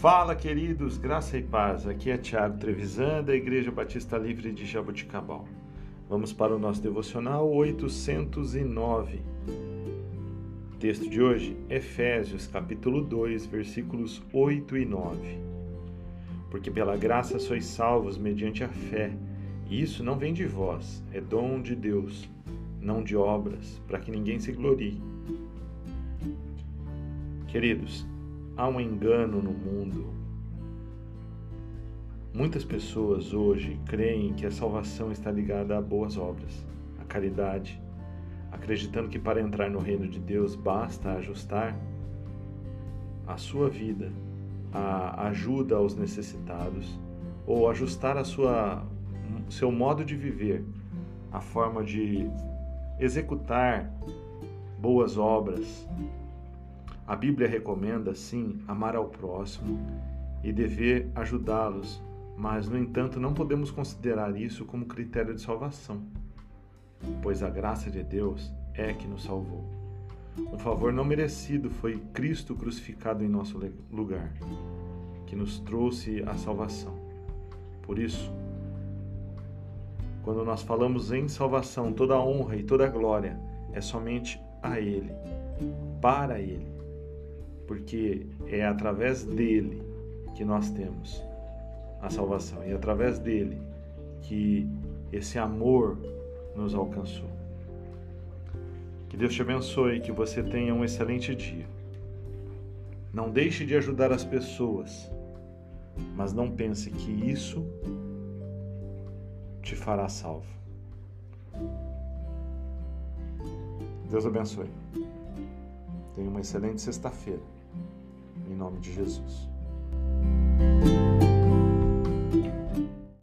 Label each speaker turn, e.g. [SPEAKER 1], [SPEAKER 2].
[SPEAKER 1] Fala, queridos, graça e paz. Aqui é Tiago Trevisan, da Igreja Batista Livre de Jaboticabal. Vamos para o nosso devocional 809. Texto de hoje, Efésios, capítulo 2, versículos 8 e 9. Porque pela graça sois salvos mediante a fé, e isso não vem de vós, é dom de Deus, não de obras, para que ninguém se glorie. Queridos, há um engano no mundo. Muitas pessoas hoje creem que a salvação está ligada a boas obras, a caridade, acreditando que para entrar no reino de Deus basta ajustar a sua vida, a ajuda aos necessitados, ou ajustar a sua seu modo de viver, a forma de executar boas obras, a Bíblia recomenda, sim, amar ao próximo e dever ajudá-los, mas, no entanto, não podemos considerar isso como critério de salvação, pois a graça de Deus é que nos salvou. Um favor não merecido foi Cristo crucificado em nosso lugar, que nos trouxe a salvação. Por isso, quando nós falamos em salvação, toda honra e toda glória é somente a Ele, para Ele porque é através dele que nós temos a salvação e é através dele que esse amor nos alcançou. Que Deus te abençoe que você tenha um excelente dia. Não deixe de ajudar as pessoas, mas não pense que isso te fará salvo. Deus abençoe. Tenha uma excelente sexta-feira. Nome de Jesus.